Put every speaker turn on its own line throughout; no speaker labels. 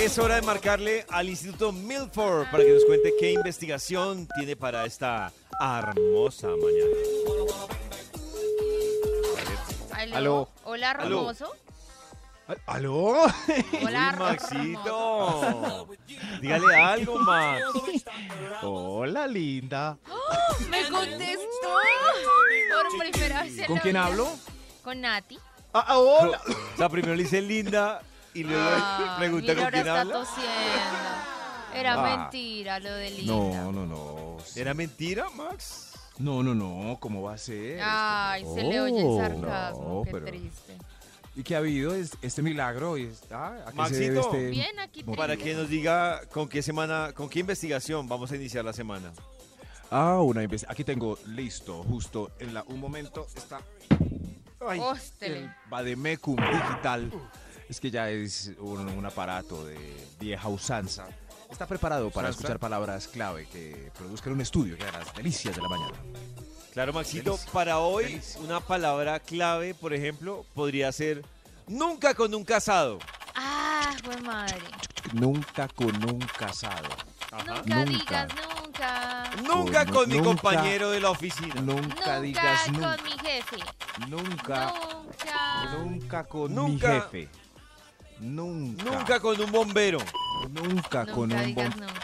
Es hora de marcarle al Instituto Milford para que nos cuente qué investigación tiene para esta hermosa mañana.
Aló. Hola, hermoso.
¿Aló?
Hola.
Maxito. Dígale algo, Max.
Hola, linda.
Me contestó por primera vez
¿Con quién hablo?
Con Nati.
Ah, ah, hola.
O sea, primero le dice linda y luego
Ah,
pregunta con quién
está
habla.
tosiendo. Era
Ah.
mentira lo de Linda.
No, no, no.
¿Era mentira, Max?
No, no, no. ¿Cómo va a ser?
Ay, se le oye el
Oh,
sarcasmo.
no,
Qué
pero-
triste.
¿Y qué ha habido? Es- Este milagro. y ah, ¿A qué se debe
Maxito.
este-
Bien, aquí
Para que nos diga con qué semana, con qué investigación vamos a iniciar la semana.
Ah, una investi- Aquí tengo listo, justo en la, un momento está. Ay, el Bademecum digital. Es que ya es un, un aparato de vieja usanza. Está preparado para escuchar palabras clave que produzcan un estudio que las delicias de la mañana.
Claro, Maxito,
Delicia.
para hoy
Delicia.
una palabra clave, por ejemplo, podría ser nunca con un casado.
Ah, fue madre.
Nunca con un casado.
Nunca,
Nunca.
digas nunca.
Nunca
Con-
con mi
nunca-
compañero de la oficina.
Nunca,
Nunca
digas
con
nunca.
mi jefe.
Nunca,
Nunca.
nunca con
Nunca.
mi jefe. Nunca.
Nunca con un bombero.
Nunca con un
digas
bom-
nunca.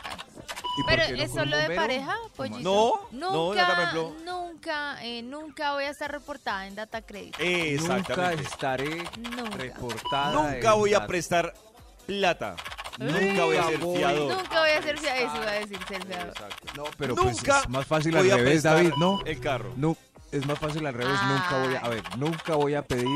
¿Y por
Pero
no
es solo de
bombero?
pareja,
¿Cómo
pollito.
No, no,
Nunca,
ejemplo.
nunca, eh, nunca voy a estar reportada en Data Credit.
Nunca estaré
Nunca.
reportada.
Nunca voy a prestar plata. Nunca voy a ser fiador.
Nunca voy a ser fiador. Eso iba a decir ser fiador.
Exacto.
No, pero pues es más fácil al revés, David, ¿no?
El carro.
No, es más fácil al revés. Nunca voy a, a ver, nunca voy a pedir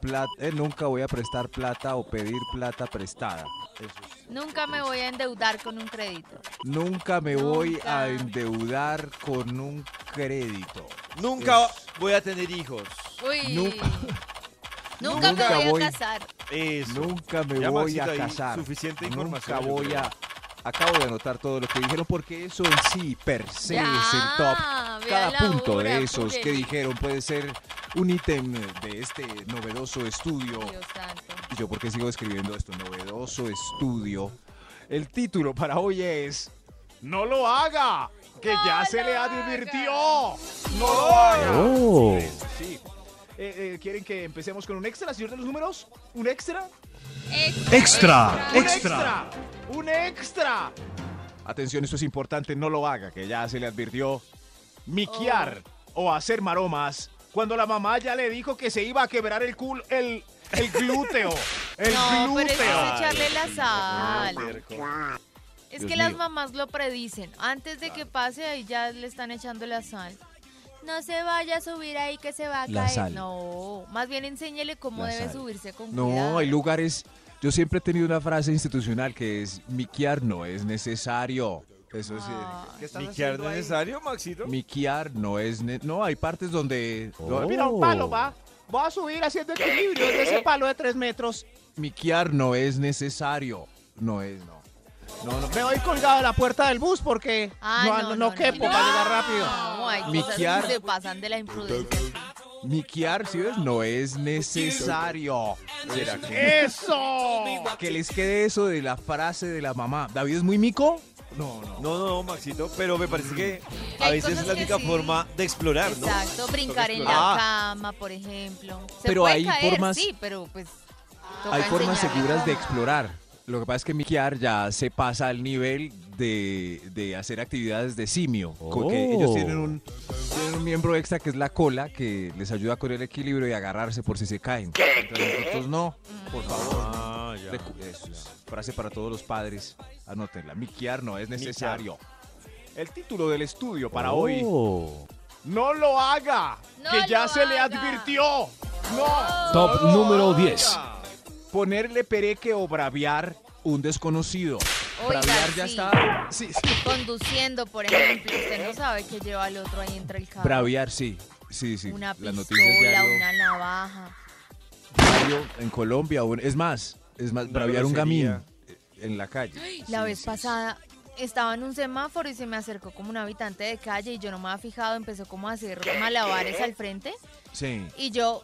plata, nunca voy a prestar plata o pedir plata prestada. Eso es-
Nunca me voy a endeudar con un crédito.
Nunca me voy
Nunca.
a endeudar con un crédito.
Nunca
Es-
voy a tener hijos.
Uy.
Nunca-
Nunca,
Nunca
me voy,
voy-
a casar.
Eso.
Nunca me
Ya,
voy a casar.
suficiente
Nunca
información, yo
voy a. Acabo de anotar todo lo que dijeron porque eso en sí per se
Ya,
es el top. Cada punto
hora,
de esos que dijeron puede ser un ítem de este novedoso estudio.
Dios santo.
¿Y yo por qué sigo escribiendo esto? Novedoso estudio. El título para hoy es No lo haga, que
No
ya se le advirtió. No lo haga.
Oh.
Sí. Eh, eh, ¿Quieren que empecemos con un extra, señor de los números? ¿Un extra?
Extra.
¡Un extra! ¡Un extra! Atención, esto es importante, no lo haga, que ya se le advirtió. Miquear o hacer maromas cuando la mamá ya le dijo que se iba a quebrar el culo, el, el glúteo. El
No, pero eso
glúteo.
es echarle la sal. Es
Dios
que las mamás lo predicen. Antes de que pase, ahí ya le están echando la sal. No se vaya a subir ahí que se va a
La
caer.
sal.
No, más bien enséñele cómo
La
debe
sal.
subirse con cuidado.
No, hay lugares. Yo siempre he tenido una frase institucional que es: miquear no es necesario. Eso sí. ¿Qué estás
¿Miquear
haciendo ahí?
necesario, Maxito?
Miquear no es. ne- no, hay partes donde. no,
Mira un palo, va. Voy a subir haciendo equilibrio de ese palo de tres metros.
Miquear no es necesario. No es, no. No, no.
Me voy colgado de la puerta del bus porque
Ah,
no, no, no quepo para llegar rápido.
No, hay cosas
Miquear.
que se pasan de la imprudencia.
Miquear, ¿sí ves? No es necesario. ¿Será que,
¡Eso!
que les quede eso de la frase de la mamá? ¿David es muy mico? No, no.
No, no, Maxito, pero me parece que a
Hay
veces es
cosas
la
que
única
sí.
forma de explorar, ¿no?
Exacto, brincar en la cama, por ejemplo. Se
Pero
puede
hay
caer,
formas-
sí, pero pues toca
Hay formas
enseñarle
seguras de
cómo.
explorar. Lo que pasa es que miquear ya se pasa al nivel de, de hacer actividades de simio. Porque ellos tienen un, tienen un miembro extra que es la cola, que les ayuda con el equilibrio y agarrarse por si se caen. Entonces nosotros no, por favor.
Ah, ya.
Recu- eso es. Frase para todos los padres. Anótenla. Miquear no es necesario. El título del estudio para hoy.
¡No lo haga!
No
¡Que ya se le
haga.
advirtió! ¡No!
Top número 10.
ponerle pereque o braviar un desconocido.
Oiga,
braviar ya
sí.
está. Sí, sí.
Conduciendo, por ejemplo, usted no sabe que lleva al otro ahí entre el carro.
Braviar, sí. Sí, sí.
Una
Las noticias
pistola, una navaja.
diario en Colombia. es más, es más, braviar un
grosería.
gamín en la calle.
La
Sí,
vez
sí,
pasada estaba en un semáforo y se me acercó como un habitante de calle y yo no me había fijado, empezó como a hacer malabares al frente
Sí.
y yo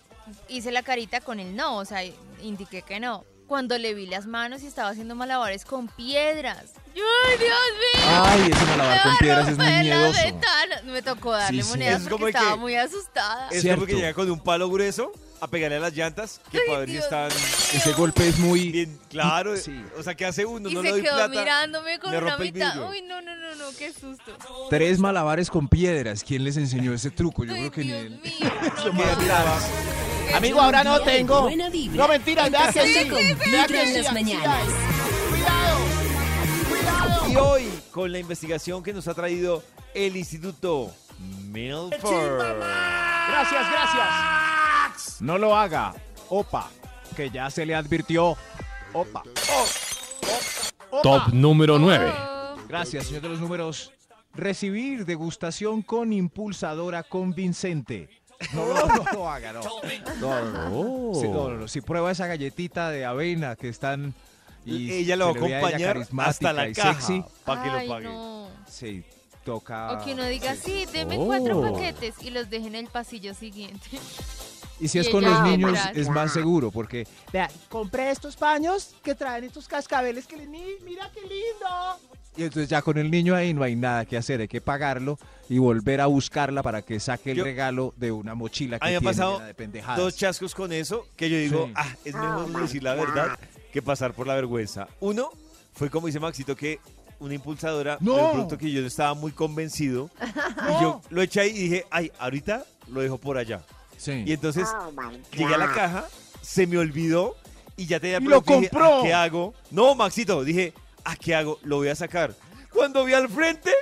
hice la carita con el no, o sea, indiqué que no. Cuando le vi las manos y estaba haciendo malabares con piedras. ¡Ay, Dios mío!
Ay, ese malabar con piedras es muy miedoso.
ventana. Me tocó darle
Sí, sí.
monedas
Es como
porque
que-
estaba muy asustada.
Es
Cierto.
como que llega con un palo grueso a pegarle a las llantas, que para ver si están
Ese golpe es muy...
bien claro.
Sí.
O sea, ¿qué hace uno?
y
no
se
le doy
quedó
plata.
mirándome con
me
una mitad.
vidrio.
Uy, no, no, no, no, qué susto.
Tres malabares con piedras. ¿Quién les enseñó ese truco? Yo
Ay,
creo que ni él.
mío. no,
Mira,
no.
mira,
Amigo, ahora no tengo. No, mentira, vea que sí. que hay. Cuidado. Cuidado.
Y hoy, con la investigación que nos ha traído el Instituto Milford.
Gracias, gracias.
No lo haga. Opa. Que ya se le advirtió. Opa.
Opa.
Top número 9.
Oh.
Gracias, señor de los números. Recibir degustación con impulsadora convincente. No, no, no lo haga, no. No, no, no.
Oh.
Sí, no, no, no. Si prueba esa galletita de avena que están... y
ella lo va a acompañar hasta la caja para que
Ay,
lo pague.
no.
Sí, toca...
O que uno diga, sí, deme
Oh.
cuatro paquetes y los deje en el pasillo siguiente.
Y si es con los niños es más seguro porque
Vea, compré estos paños que traen estos cascabeles que le ni- mira qué lindo.
y entonces ya con el niño ahí no hay nada que hacer, hay que pagarlo y volver a buscarla para que saque el
Yo-
regalo de una mochila que tiene
pasado
de pendejadas.
Dos chascos con eso que yo digo,
Sí.
ah, es mejor decir la verdad que pasar por la vergüenza. Uno fue como dice Maxito que una impulsadora
No.
de un producto que yo no estaba muy convencido y yo lo eché ahí y dije, ay, ahorita lo dejo por allá.
Sí.
Y entonces llegué a la caja, se me olvidó y ya tenía
¡Y lo
dije,
compró!
"¿Ah, ¿Qué hago? No, Maxito, dije, ¿a qué hago? Lo voy a sacar. Cuando vi al frente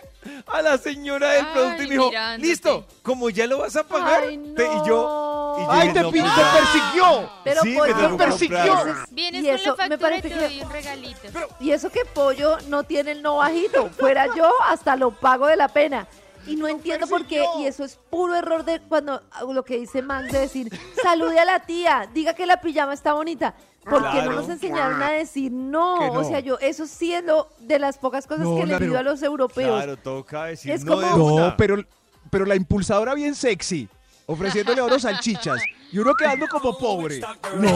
a la señora del
Ay,
producto y me dijo,
mirándote.
listo, como ya lo vas a pagar.
Ay,
te- y yo, y yo
Ay,
dije,
te,
no, pues
te
ya.
persiguió.
Pero
Sí,
pollo,
me tocó
persiguió.
Vienes
Y
con
eso
la factura y te doy un regalito.
Y eso que pollo no tiene el no bajito. Fuera yo, hasta lo pago de la pena. Y no entiendo por qué, y eso es puro error de cuando lo que dice Max de decir, salude a la tía, diga que la pijama está bonita. Porque
Claro.
no nos enseñaron a decir no? O sea, yo, eso sí es lo de las pocas cosas
No,
que le pido a los europeos.
Claro, toca decir
Es
no
como-
de
No, pero, pero la impulsadora bien sexy, ofreciéndole a uno salchichas y uno quedando como pobre. No.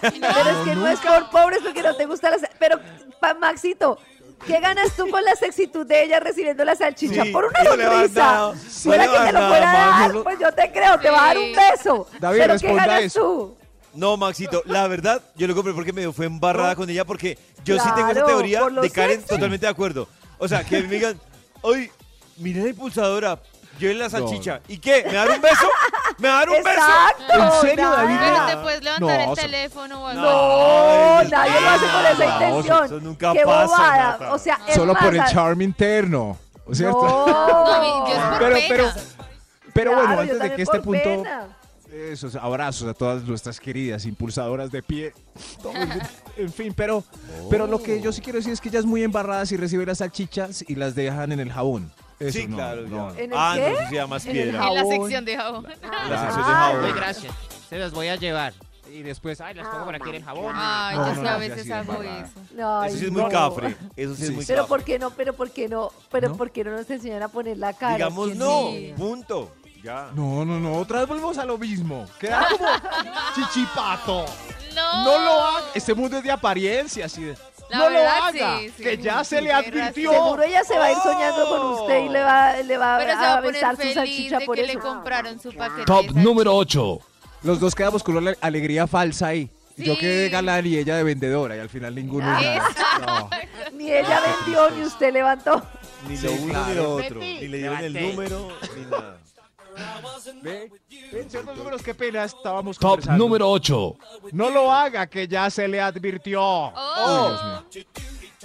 Pero es que no es por pobres porque no te gusta la... Pero, pa- Maxito, ¿qué ganas tú con la sexitud de ella recibiendo la salchicha?
Sí,
por una sonrisa.
dar-
Fuera que te lo fuera a dar, pues yo te creo, te va a dar un
Sí.
beso.
David,
pero ¿qué ganas
eso.
tú?
No, Maxito, la verdad, yo lo compré porque me fue embarrada con ella porque yo sí tengo esa teoría de Karen
sexy.
totalmente de acuerdo. O sea, que me digan, ay, mira la impulsadora, yo la salchicha. ¿Y qué? ¿Me dar un beso? ¿Me dar un beso?
Exacto.
¿En serio,
nada.
David?
Pero
Ah.
te puedes levantar
No,
el teléfono o algo.
No,
Ay,
nadie lo hace con esa
no,
intención.
eso nunca
Qué
pasa,
bobada.
Nata.
O sea, es
Solo por el charm interno. ¿o ¿Cierto?
No,
No, yo es por
Pero,
pena.
pero, pero
Claro,
bueno, antes de que este punto...
pena.
Esos abrazos a todas nuestras queridas impulsadoras de pie. En fin, pero, pero lo que yo sí quiero decir es que ellas muy embarradas y reciben las salchichas y las dejan en el jabón. Eso
Sí,
no,
claro.
no.
ya.
¿En el
ah,
qué?
no, eso se llama más
En
piedra.
En la sección de jabón.
La sección de
Ah,
jabón.
Ay, gracias. Se las voy a llevar. Y después, ay, las pongo por aquí en el jabón.
Ay,
No,
yo
no,
sí
no,
a veces hago eso.
Ay,
Eso sí es muy
no.
cafre. Eso sí, es muy
Pero
cafre.
¿por qué no? Pero ¿por qué no? Pero
¿No?
¿por qué no nos enseñan a poner la cara?
Digamos
¿Quién
no, punto. Ya.
No, no, no, otra vez volvemos a lo mismo. Queda como chichipato.
No.
No lo haga. Este mundo es de apariencias y de...
La
no lo
verdad,
haga.
sí, sí.
que ya se le advirtió.
Seguro ella se va a ir soñando con usted y le va, le va
Pero se va
a
a
besar su salchicha
de
por
que
eso.
le compraron su paquete.
Top número 8.
Los dos quedamos con una alegría falsa ahí. Yo quedé de galán y ella de vendedora y al final ninguno es. No.
Ni ella vendió ni usted levantó.
Ni
Sí,
lo uno ni lo otro. Ni le dieron el número, ni nada.
Ve, ven, ciertos números, qué pena, estábamos
Top
conversando.
número 8.
No lo haga, que ya se le advirtió.
Oh.
Mío.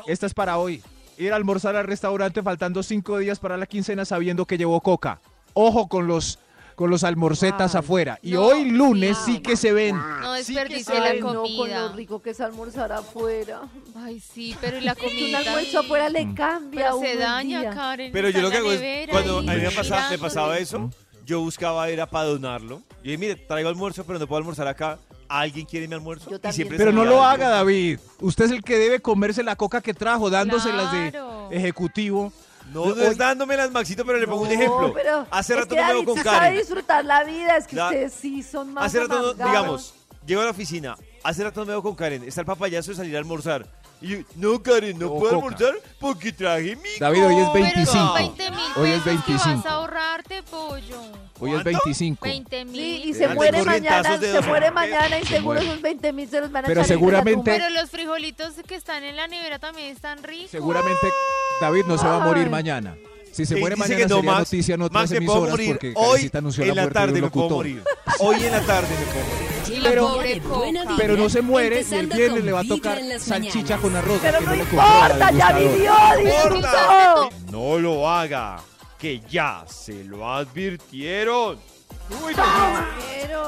Esta es para hoy. Ir a almorzar al restaurante faltando cinco días para la quincena sabiendo que llevó coca. Ojo con los con los almorcetas
Ay,
afuera. Y
no,
hoy lunes
sí.
sí que se ven.
No
Sí que
desperdicie
se
la
ven.
no, con
comida.
lo rico que es almorzar afuera.
Ay, sí, pero y la
Un
comida.
almuerzo afuera le
Mm.
cambia
Pero se daña,
día.
Karen.
Pero yo lo que hago es, cuando a mí me pasaba, me pasaba eso, yo buscaba era para donarlo. Yo dije, mire, traigo almuerzo, pero no puedo almorzar acá. ¿Alguien quiere mi almuerzo?
Yo
Y
también.
siempre
Pero no lo
algo.
haga, David. Usted es el que debe comerse la coca que trajo, dándoselas
Claro.
de ejecutivo.
No, no es dándome las Maxito, pero le pongo un ejemplo.
pero
Hace
es
rato
que
no me veo con
sí sabe
Karen.
disfrutar la vida, es que
Ya.
ustedes sí son más
Hace rato, no- digamos, llego a la oficina, hace rato no me veo con Karen, está el papayazo de salir a almorzar. Y yo, no, Karen, no
O
puedo
coca.
almorzar porque traje mi
David, hoy es
coca".
25.
Pero son 20 mil
Hoy es
pesos que
25.
vas a ahorrarte, pollo.
Hoy es
¿Cuánto?
25.
20
Sí,
mil.
y se muere
corrientazos
mañana,
de
se
dos.
muere mañana y
Se
seguro
muere.
esos 20 mil se los van a
Pero
la
seguramente-
tumba.
Pero los frijolitos que están en la nevera también están ricos.
Seguramente David no se va a morir
Ay.
mañana. Si se muere mañana
que no,
sería
Max.
noticia en otras
Max, me puedo
emisoras
morir
porque
hoy
Karencita anunció la
en la
muerte de
tarde me puedo
locutor.
morir. Hoy en la tarde me puedo morir.
Pero-
pobre coca.
no se muere y el viernes le va a tocar salchicha con arroz.
Pero
que
no
la
importa, ya vivió, disfrutó.
No lo haga, que ya se lo advirtieron.
Uy,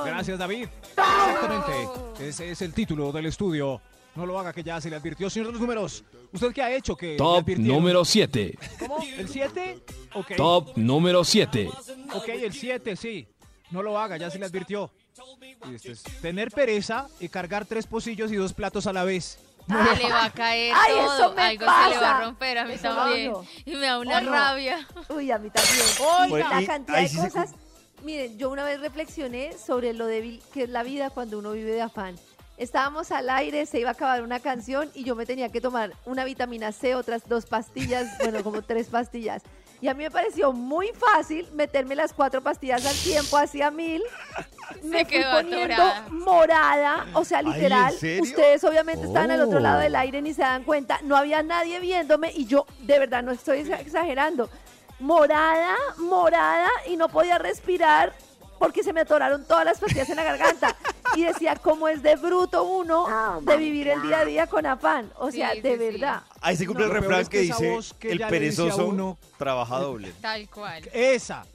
Gracias, David. Exactamente. Ese es el título del estudio. No lo haga que ya se le advirtió. Señor de los números, ¿usted qué ha hecho que
Top número 7.
¿Cómo? ¿El 7? Ok.
Top número 7.
Ok, el 7, sí. No lo haga, ya se le advirtió. Y este es tener pereza y cargar tres pocillos y dos platos a la vez.
Se le va a caer
Ay,
todo.
eso me
Algo se le va
pasa.
a romper a mí
Eso
también.
no.
Y me da una
Oh, no.
rabia.
Uy, a mí también. La
y
cantidad de cosas. Miren, yo una vez reflexioné sobre lo débil que es la vida cuando uno vive de afán. Estábamos al aire, se iba a acabar una canción y yo me tenía que tomar una vitamina C, otras dos pastillas, bueno, como tres pastillas. Y a mí me pareció muy fácil meterme las cuatro pastillas al tiempo, hacía mil. Me fui poniendo
atorada.
morada, o sea,
Ay, ¿en
literal. Ustedes obviamente estaban al otro
Oh.
lado del aire ni se dan cuenta. No había nadie viéndome y yo, de verdad, no estoy exa- exagerando. Morada, morada y no podía respirar porque se me atoraron todas las pastillas en la garganta. Y decía, cómo es de bruto uno de vivir el día a día con afán. O sea,
Sí,
de
sí, sí.
verdad.
Ahí se cumple
No,
el refrán
es
que, dice,
que
el perezoso
uno-
trabaja doble.
Tal cual.
Esa.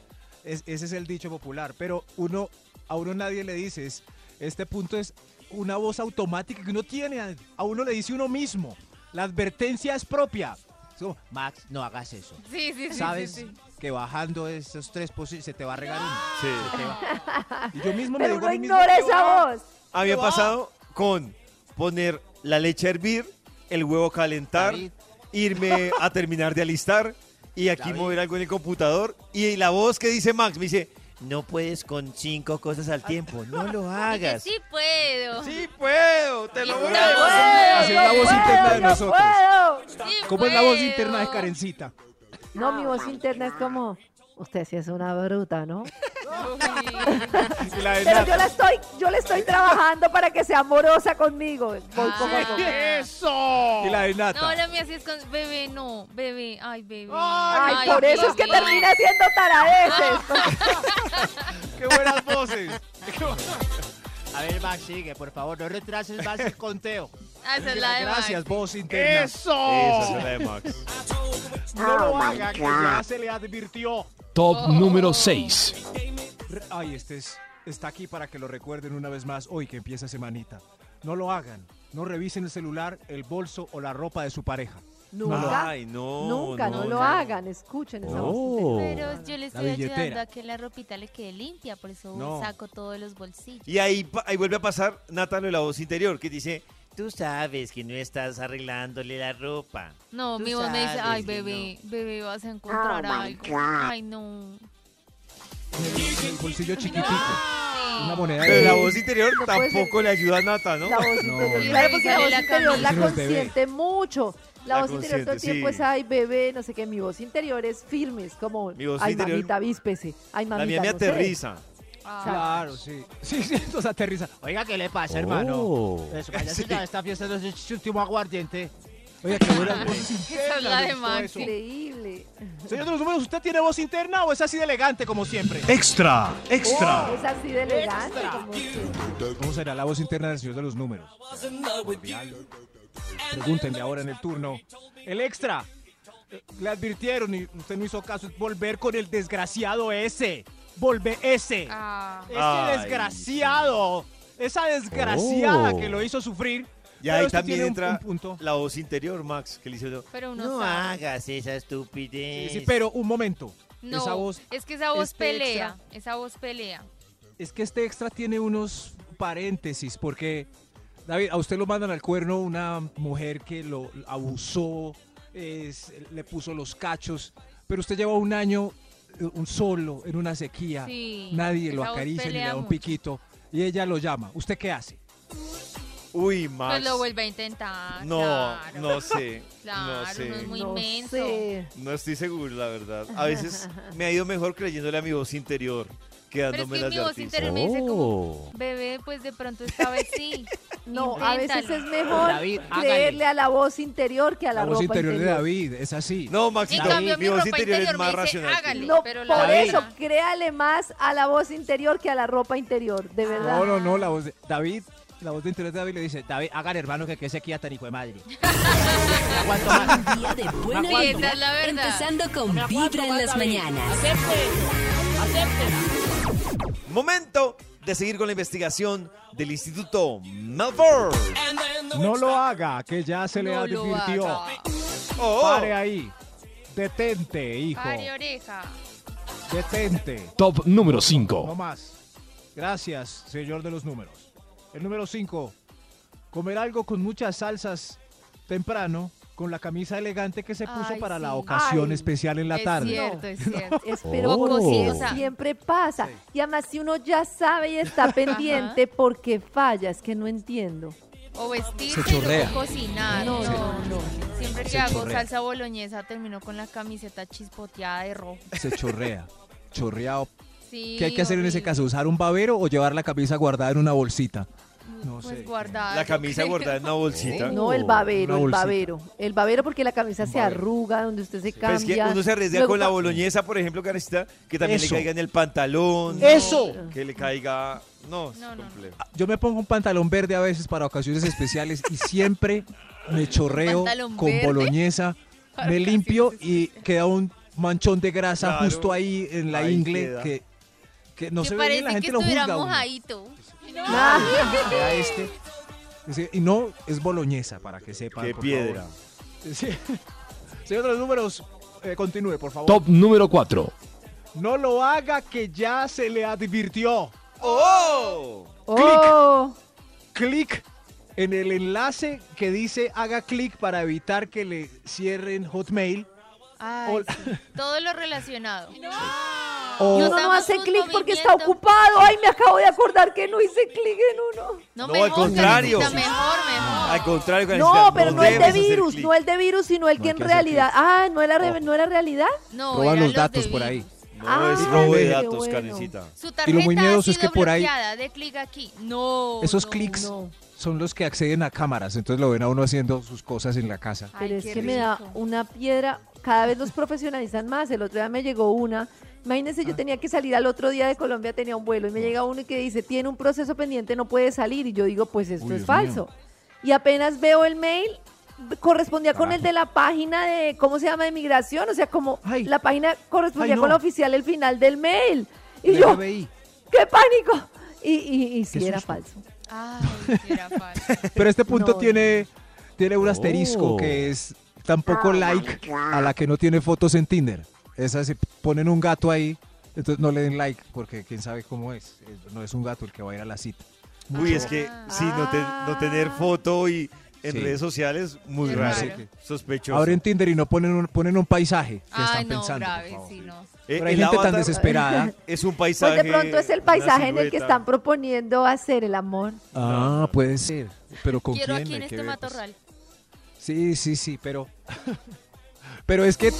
Es- ese es el dicho popular. Pero uno, a uno nadie le dice, es- este punto es una voz automática que uno tiene. A, a uno le dice uno mismo. La advertencia es propia. Es como, Max, no hagas eso.
Sí, sí, sí.
Sabes
sí, sí.
Que bajando esos tres posibles se te va a regar uno.
Sí.
Se te va. Y yo mismo me
Pero
digo a
uno
mí mismo
ignora esa voz.
A mí me ha
va?
pasado con poner la leche a hervir, el huevo a calentar,
David.
irme a terminar de alistar y aquí
David.
mover algo en el computador. Y la voz que dice Max me dice, no puedes con cinco cosas al tiempo, no lo hagas.
sí puedo.
Sí puedo, te lo voy
No
a decir.
Así es la voz interna de nosotros. ¿Cómo es la voz interna de Karencita?
No, mi voz interna es como, usted sí es una bruta, ¿no? Pero yo la estoy, yo le estoy trabajando para que sea amorosa conmigo. Voy poco a poco.
Y la de Nata.
No, la mía sí es con bebé, no, bebé, ay, bebé.
Ay, por eso es que
bebé.
termina siendo taradeces.
¡Qué buenas voces!
A ver, Max, sigue, por favor, no retrases más el conteo.
Esa es la de
Gracias, voz interna.
¡Eso!
Esa es la de Max.
No lo haga, que ya se le advirtió.
Top número 6.
Re- Ay, este es, está aquí para que lo recuerden una vez más hoy que empieza semanita. No lo hagan. No revisen el celular, el bolso o la ropa de su pareja.
Nunca,
Ay, no.
nunca, no, lo
no.
hagan. Escuchen esa voz.
Pero yo le estoy ayudando a que la ropita le quede limpia, por eso
No.
saco todos los bolsillos.
Y ahí, pa- ahí vuelve a pasar Natalia la voz interior que dice, tú sabes que no estás arreglándole la ropa.
No,
Tú
mi voz me dice,
sabes
ay,
que
bebé, bebé, vas a encontrar algo. Ay, no.
El bolsillo chiquitico. Una moneda
Pero
de
la voz interior
No puede
tampoco le ayuda a Nata, ¿no?
La voz
No,
interior.
no.
Claro, porque la voz
la
interior la
camisa. Ese no es bebé.
consiente mucho. La,
La
voz interior todo el tiempo
sí.
es, ay, bebé, no sé qué. Mi voz interior es firme, es como,
Mi voz
ay,
interior-
mamita, víspese. Ay, mamita,
La mía me
no sé.
aterriza.
Ah.
Claro, sí. Sí, sí, entonces aterriza.
Oiga, ¿qué le pasa, hermano?
Oh.
Eso, váyase
Sí.
ya, esta fiesta no es su último aguardiente.
Oiga, qué
la de
gustó
Maxi.
eso.
Increíble.
Señor de los números, ¿usted tiene voz interna o es así de elegante como siempre?
Extra, extra.
Oh, es así de elegante. Como
¿Cómo será la voz interna del señor de los números? Cordial. Pregúntenle ahora en el turno. El extra. Le advirtieron y usted no hizo caso. Es volver con el desgraciado ese. volver ese.
Ah.
Ese
Ay,
desgraciado. Esa desgraciada
Oh.
que lo hizo sufrir.
Y ahí
usted
también
un-
entra
un punto.
la voz interior, Max, que le hizo.
Pero uno
No
sabe.
hagas esa estupidez.
Sí, sí, pero un momento.
No,
Esa voz,
es que esa voz
este
pelea. Esa voz pelea.
es que este extra tiene unos paréntesis, porque, David, a usted lo mandan al cuerno una mujer que lo abusó, es- le puso los cachos, pero usted lleva un año, eh, un solo, en una sequía,
Sí,
nadie lo acaricia ni le da un
mucho.
piquito, y ella lo llama. ¿Usted qué hace?
Uy, Max.
Pues lo vuelve a intentar.
No,
claro.
no sé.
Claro,
no sé.
no es muy
no
inmenso.
sé.
No estoy seguro, la verdad. A veces me ha ido mejor creyéndole a mi voz interior que
Pero es que mi voz interior me dice como,
Oh.
bebé, pues de pronto esta vez sí.
No, a veces es mejor
David,
creerle a la voz interior que a la,
La voz
ropa
interior de
interior.
David, es así.
No,
En
Maxito,
cambio,
mi
mi
voz interior es
interior
más racional.
hágale.
No,
Pero
por eso, créale más a la voz interior que a la ropa interior, de verdad.
No, no, no, la voz de David, la voz de interior de David le dice, David, hagan hermano que que ese aquí tan hijo de madre. Más.
Un día de buena
Sí,
vibra,
esa es la verdad.
empezando con Vibra en las mañanas.
Momento de seguir con la investigación del Instituto Melford.
No lo haga, que ya se le
No lo
advirtió.
Oh,
Pare ahí. Detente, hijo.
Pare oreja.
Detente.
Top número
No
5.
más. Gracias, señor de los números. El número 5. Comer algo con muchas salsas temprano con la camisa elegante que se puso
Ay,
para la ocasión
Ay,
especial en la
es
tarde.
cierto, es cierto.
Espero
Oh.
porque eso
Cosita.
siempre pasa. Y además, si uno ya sabe y está pendiente, porque falla? Es que no entiendo.
O vestirse
Se
y
chorrea.
luego cocinar.
No,
No,
no, no.
Siempre que
Se
hago
chorrea.
salsa boloñesa termino con la camiseta chispoteada de rojo.
Se chorrea. Chorreado.
Sí,
¿Qué hay que hacer en ese caso? ¿Usar un babero o llevar la camisa guardada en una bolsita? No
Pues
sé.
guardada.
la camisa guardada en una bolsita.
No, el babero, el babero. El babero porque la camisa se arruga, donde usted se
Pero es
cambia.
que uno se arriesga
Luego
con la boloñesa, por ejemplo, Karencita, que también
Eso.
le caiga en el pantalón.
¡Eso!
Que le caiga. No, es
No,
complejo.
Yo me pongo un pantalón verde a veces para ocasiones especiales y siempre me chorreo
¿Pantalón
con
verde?
boloñesa,
Para
me limpio y queda un manchón de grasa
Claro.
justo ahí en la
Ahí
ingle
queda.
que, que no
que
se ve bien, la gente
que
lo juzga.
mojadito.
Ah,
Vea este. Y no es boloñesa, para que sepan.
Qué
por
piedra.
favor. Sí. Señor de los números, eh, continúe, por favor.
Top número 4.
No lo haga que ya se le advirtió.
¡Oh!
oh,
clic en el enlace que dice haga clic para evitar que le cierren Hotmail.
Ay,
Hola.
sí. Todo lo relacionado.
O
y uno no hace clic porque está ocupado. Ay, me acabo de acordar que no hice clic en uno.
No,
No,
mejor,
al contrario.
Karencita, Mejor, mejor.
Al contrario, Karencita,
No, pero no el de virus, no el de virus, sino el
No
que en
que
realidad. Ah, ¿no era, re- no era realidad?
No,
roban
eran
los datos por ahí.
No,
Ah,
es robo de datos,
bueno.
Karencita.
Su
Y lo muy miedoso es que por ahí-
de clic aquí. No.
Esos
no.
clics
No.
son los que acceden a cámaras, entonces lo ven a uno haciendo sus cosas en la casa.
Ay,
Pero es que me da una piedra. Cada vez los profesionalizan más. El otro día me llegó una. Imagínense,
Ah.
yo tenía que salir al otro día de Colombia, tenía un vuelo y me llega uno que dice, tiene un proceso pendiente, no puede salir. Y yo digo, pues esto
Uy,
es falso. Y apenas veo el mail, correspondía con el de la página de, ¿cómo se llama? De migración. O sea, como
Ay.
la página correspondía
Ay, no.
con la oficial el final del mail. Y
El
yo,
FBI.
¡qué pánico! Y, y, y sí era falso.
Ay, sí era falso.
Pero este punto
No,
tiene, tiene un asterisco
Oh.
que es tampoco like a la que no tiene fotos en Tinder. Esas si ponen un gato ahí, entonces no le den like porque quién sabe cómo es. No es un gato el que va a ir a la cita.
Uy, es que sí, no, te- no tener foto y en
Sí.
redes sociales, muy
Qué
raro.
raro.
Sospechoso.
Abren Tinder y no ponen un, ponen un paisaje que
Ay,
están
no,
pensando. por
grave,
favor.
sí, no.
Eh,
Pero hay gente tan desesperada.
Es un
Pues
paisaje.
de pronto es el paisaje en el que están proponiendo hacer el amor.
Ah, puede ser. Pero con
Quiero
quién
aquí en este
ver, pues. Sí, sí, sí, pero. pero es que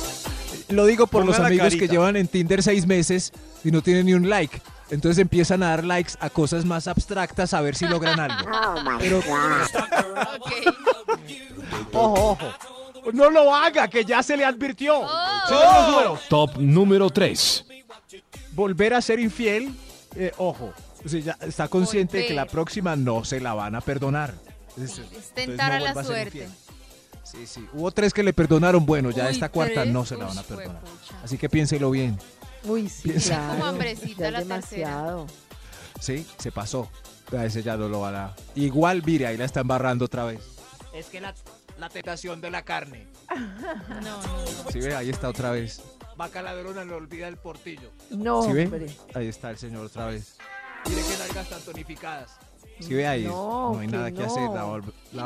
lo digo por
Ponga
los amigos que llevan en Tinder seis meses y no tienen ni un like. Entonces empiezan a dar likes a cosas más abstractas a ver si logran algo. Pero
Ok.
ojo, ojo. No lo haga, que ya se le advirtió.
Oh.
Top número 3.
volver a ser infiel, eh, ojo. O sea, ya está consciente de que la próxima no se la van a perdonar. Es,
Es tentar a la suerte.
Sí, sí. Hubo tres que le perdonaron. Bueno, ya
Uy,
esta cuarta
¿tres?
no se la van a perdonar. Así que piénselo bien.
Uy, sí, claro.
Como hambrecita la tercera.
demasiado.
Sí, se pasó. A ese ya no lo van a... Igual, mire, ahí la está embarrando otra vez.
Es que la, la tentación de la carne.
No, no, no.
¿Sí ve? Ahí está otra vez.
Vaca ladrona le olvida el portillo.
No,
¿Sí ve?
hombre.
Ahí está el señor otra vez.
Mire que nalgas tan tonificadas.
¿Sí ve ahí?
No,
No, hay
que
nada que
no.
hacer. La, va a volver- la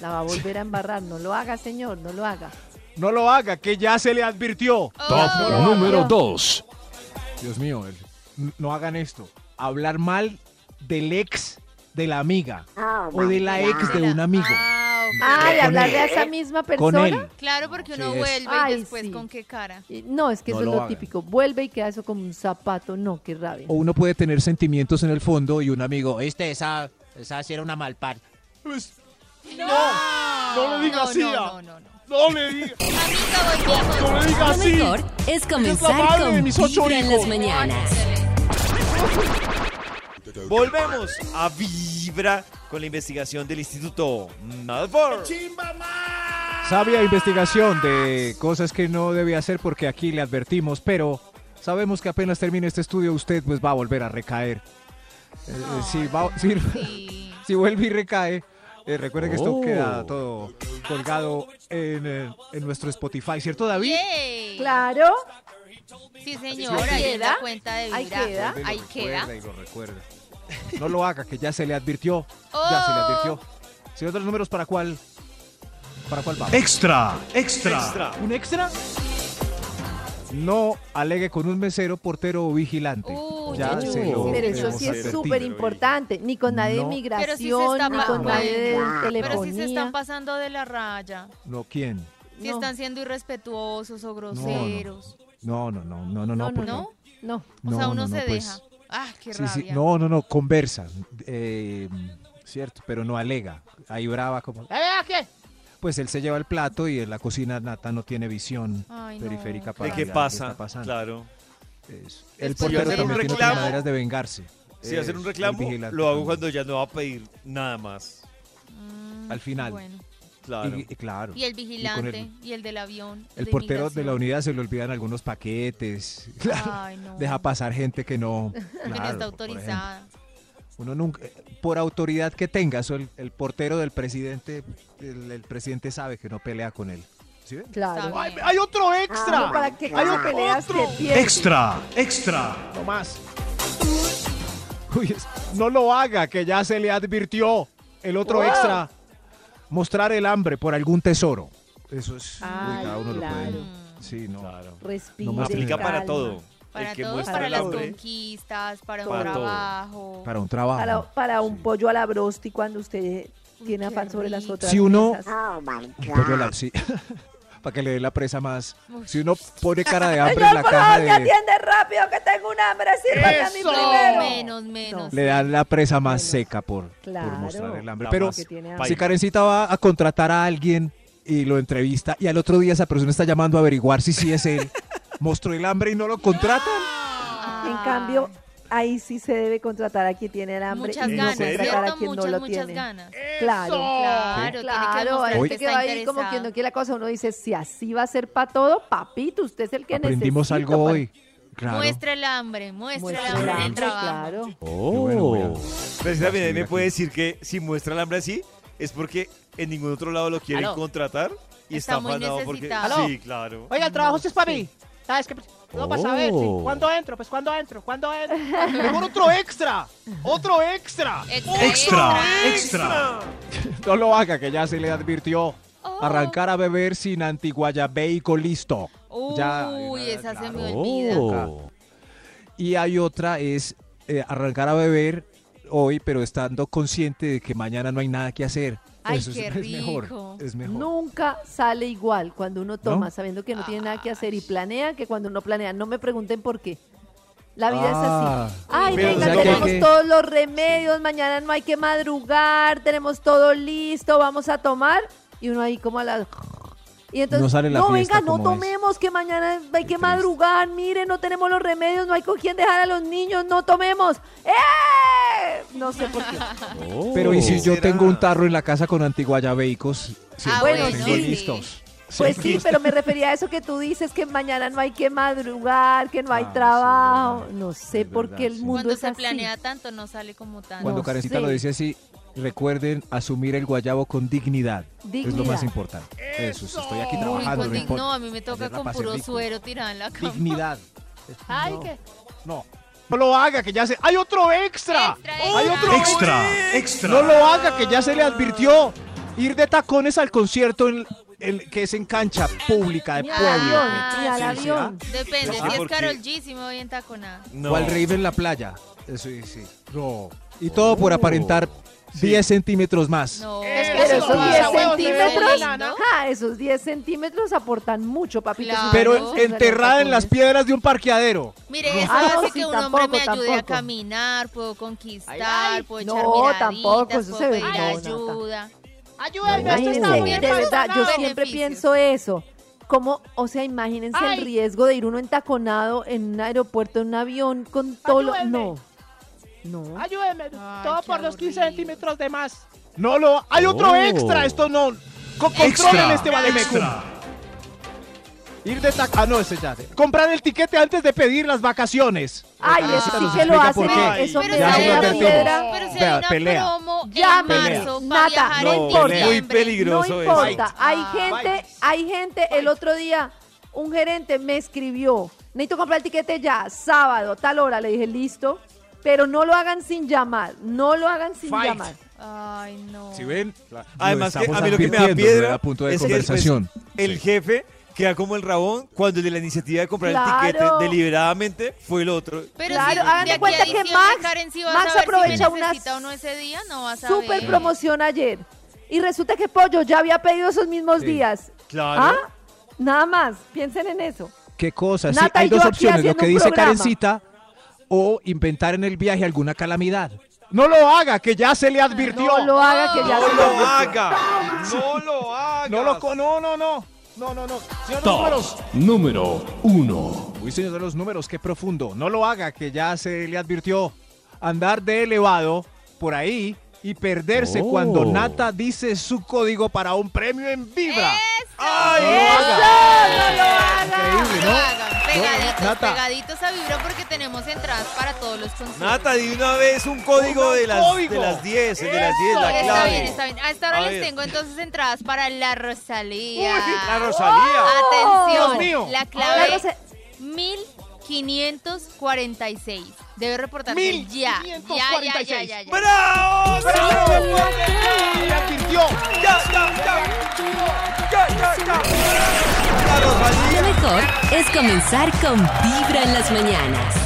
La va a volver a embarrar. No lo haga, señor, no lo haga.
No lo haga, que ya se le advirtió.
Top
Oh.
número 2.
Dios mío,
No hagan esto. Hablar mal del ex de la amiga o de la ex de un amigo.
Ah,
Con
hablarle
él.
a esa misma
Con
persona.
él.
Claro, porque uno
Sí,
vuelve
Ay,
y después
sí.
con qué cara.
Y- No, es que
No
eso es
lo hagan.
típico. Vuelve y queda eso como un zapato. No, qué rabia.
O uno puede tener sentimientos en el fondo y un amigo,
Oíste, esa, esa sí era una malpar.
No,
no le diga
no,
así,
No, no, no, no.
Le diga,
Amiga, volvemos.
no le diga
Lo
así.
mejor es comenzar
de
con
mis ocho
Vibra en las mañanas.
Volvemos a Vibra con la investigación del Instituto Malfour.
sabia investigación de cosas que no debe hacer porque aquí le advertimos, pero sabemos que apenas termine este estudio usted pues va a volver a recaer. Eh, eh, si, va- si-
Sí.
si vuelve y recae, eh, recuerde que esto
Oh.
queda todo colgado en, eh, en nuestro Spotify, ¿cierto David?
Yay.
Claro.
Sí, señora, ahí en
queda.
la cuenta de
Ahí
Vibra.
queda.
Vuelve y lo
Ahí queda.
y lo recuerda. No lo haga, que ya se le advirtió. Ya se le
Oh.
advirtió. Si otros números, ¿para cuál? ¿Para cuál vamos?
Extra, extra.
Extra.
¿Un extra?
No alegue con un mesero, portero o vigilante.
Uy,
ya
ya
se
yo.
lo
Pero eso sí es súper importante. Ni con nadie de migración,
Pero si
ni con nadie de
Pero
telefonía.
si se están pasando de la raya.
No, ¿quién?
Si
No.
están siendo irrespetuosos o groseros.
No, no, no, no, no, no.
No, no,
¿No?
No.
O sea,
no,
uno
no,
se
pues,
deja. Ah, qué
sí, no, no, no, conversa. eh, cierto, pero no alega. Ahí brava como...
¿Eh, qué?
Pues él se lleva el plato y en la cocina Nata no tiene visión
Ay, no,
periférica para
¿De qué pasa? Claro.
Es- el portero también tiene
reclamo-
maneras de vengarse.
Si hacer un reclamo, lo hago cuando ya no va a pedir nada más.
Mm,
Al final.
bueno.
Claro.
Y, claro.
Y el vigilante,
el-
y el del avión.
El
de
portero de la unidad se le olvidan algunos paquetes. Claro.
Ay, no.
Deja pasar gente que no.
que no
claro,
está
por
autorizada.
Uno nunca, eh, por autoridad que tenga, eso el, el portero del presidente, el, el presidente sabe que no pelea con él. ¿Sí?
Claro.
Está
¡Ay,
bien.
hay otro
Ah,
extra!
no, ¿Para qué
Hay
peleas
otro.
que pierdes?
Extra, extra.
No más.
Uy, no lo haga, que ya se le advirtió. El otro
Wow.
extra, mostrar el hambre por algún tesoro. Eso es. uy,
Ay,
cada uno
claro.
lo puede. Sí, no.
Claro.
Respire,
No
Aplica para todo.
Para
el que
todo,
muestra
para las
hambre.
conquistas, para un
Para todo.
trabajo.
Para un trabajo.
Para, para un
Sí.
pollo a la brosti cuando usted tiene
qué
afán sobre las otras
Si uno-
mesas.
Un pollo a la- sí. Para que le dé la presa más. Si uno pone cara de hambre en la
por
caja
favor,
de.
atiende rápido que tengo un hambre. Sírvame a mí primero.
Menos, menos.
Le dan la presa más
Bueno,
seca por, por
claro.
mostrar el hambre.
La
Pero si Karencita va a contratar a alguien y lo entrevista y al otro día esa persona está llamando a averiguar si sí es él, mostró el hambre y no lo contratan.
En cambio, ahí sí se debe contratar a quien tiene el hambre
muchas
y no
ganas,
contratar a quien
Muchas,
no lo
muchas
tiene.
ganas.
Claro.
Claro, tiene que
Claro, hay
que
que
está
va ahí como quien no quiere la cosa. Uno dice, si así va a ser para todo, papito, usted es el que
Aprendimos
necesito
algo
para-
hoy. Claro.
Muestra el hambre, muestra,
Muestra
el hambre el
claro.
Qué bueno,
Pero si también
Sí,
me puede decir que si muestra el hambre así, es porque en ningún otro lado lo quieren
Aló.
contratar y
Está
está,
muy
porque.
necesitado.
Aló.
Sí, claro.
Oiga, el trabajo sí es para mí. ¿Sabes qué? No para saber, sí.
Oh.
¿Cuándo entro? Pues ¿cuándo entro? ¿Cuándo entro? Mejor otro extra. Otro extra.
Extra,
Extra, extra.
No lo haga, que ya se le advirtió.
Oh.
Arrancar a beber sin antiguayabeico listo. Ya,
Uy,
eh,
esa se me olvida.
Oh.
Y hay otra, es eh, arrancar a beber hoy, pero estando consciente de que mañana no hay nada que hacer.
Ay,
Eso es-
qué
es, mejor.
rico.
Es mejor.
Nunca sale igual cuando uno toma
¿No?
sabiendo que no tiene nada que hacer y planea que cuando uno planea. No me pregunten por qué. La vida es
Ah.
así. Ay,
Pero,
venga,
o sea, que
tenemos
que-
todos los remedios, mañana no hay que madrugar, tenemos todo listo, vamos a tomar. Y uno ahí como a las... Y entonces,
No sale la fiesta
venga, no
es.
tomemos, que mañana hay que madrugar, mire, no tenemos los remedios, no hay con quién dejar a los niños, no tomemos. ¡Eh! No sé por qué.
Pero ¿y si yo
¿Será?
tengo un tarro en la casa con antiguayabeicos? Siempre
Ah,
bueno,
tengo
sí.
listos.
Pues sí, pero me refería a eso que tú dices que mañana no hay que madrugar, que no hay
Ah, sí,
trabajo. no sé por qué el
sí.
mundo
Cuando
es
se
así.
planea tanto, no sale como tanto.
Cuando
No
Karencita lo dice así, recuerden asumir el guayabo con dignidad. Es lo más importante. Eso, estoy aquí
Uy,
trabajando.
con
no
no, a mí me toca con puro
rico.
suero tirada en la cama.
Dignidad.
Ay,
no,
qué
No. No lo haga, que ya se. ¡Hay otro extra!
Extra,
¡Hay
extra.
otro
Extra, extra.
No lo haga, que ya se le advirtió. Ir de tacones al concierto en, en- que es en cancha pública de pueblo.
Ah,
ni al
sí,
sí,
avión.
Depende,
No
si es. Carol G, si me voy en taconada.
No.
O al rave en la playa. Eso sí, sí.
No.
Y todo por aparentar 10 centímetros más.
No.
Pero
Eso
esos
no,
10
esa huevos,
centímetros,
lindo.
ajá, esos 10 centímetros aportan mucho, papito.
Claro.
Pero enterrada en las piedras de un parqueadero.
Mire, eso
Ah, no,
hace
sí,
que un
tampoco,
hombre me ayude a caminar, puedo conquistar,
Ay, ay.
puedo
No,
echar miraditas,
tampoco, eso
puedo
se ve-
pedir
no,
ayuda.
Ayúdame,
Imagínense, de verdad, yo siempre pienso eso. Como, o sea, imagínense el riesgo de ir uno entaconado en un aeropuerto, en un avión, con todo lo... No, no.
Ayúdeme.
Ay, Todo por los 15 aburrido.
centímetros de más. No lo. Hay otro
Oh.
extra. Esto no. Co- controlen
Extra,
este Bademecum.
extra.
Ir de tac. Ah, no, ese ya. Comprar el tiquete antes de pedir las vacaciones.
Ay,
Ah.
eso sí que lo hacen, eh, eso
Pero
me
si
Ya
da
una
advertimos.
piedra.
pero si
Vea,
hay una
pelea.
promo en
Llame,
marzo para
Nata,
viajar
no
en
importa.
diciembre.
Muy peligroso
No
eso.
importa, hay
Ah.
gente, hay gente, el otro día un gerente me escribió, necesito comprar el tiquete ya, sábado, tal hora, le dije, listo, pero no lo hagan sin llamar, no lo hagan sin
Fight.
llamar.
Ay, no.
Si ven,
Además, que
estamos
a mí lo que me da piedra
punto de
es que
conversación.
después el
Sí.
jefe queda como el rabón cuando el de la iniciativa de comprar
Claro.
el tiquete deliberadamente fue el otro.
Pero
Claro,
si
hagan de cuenta que Max-
Karen, si vas
Max aprovecha
si no ese día, no vas a
Súper
ver.
promoción ayer. Y resulta que Pollo ya había pedido esos mismos
Sí.
días.
Claro.
¿Ah? Nada más, piensen en eso.
¿Qué cosas? Sí, hay dos opciones, lo que dice
programa.
Karencita o inventar en el viaje alguna calamidad.
No lo haga, que ya se le advirtió.
No lo haga que ya
No
se
lo
lo-
haga. No lo haga.
No lo co- no, no, no. No, no, no. Señor
Top
números.
número 1.
Uy, señor de los números, qué profundo. No lo haga, que ya se le advirtió. Andar de elevado por ahí y perderse
Oh.
cuando Nata dice su código para un premio en Vibra.
Ay,
No lo haga.
no lo haga.
Increíble,
No pegaditos,
Nata.
pegaditos a Vibra porque tenemos entradas para todos los conciertos.
Nata, di una vez un código
Un
de las,
código.
de las 10, el de las 10, la
Está
clave.
bien, está bien. A esta hora
A
les
ver.
tengo entonces entradas para la Rosalía.
Uy, la Rosalía.
Atención,
Dios mío.
la
La
clave
Rosa-
1546. Debe reportarse ya. Ya, ya, ya, ya, ya.
¡Bravo!
Le advirtió.
¡Ya, ya, ya! ¡Ya, ya, ya! La Rosalía.
Mejor es comenzar con Vibra en las mañanas.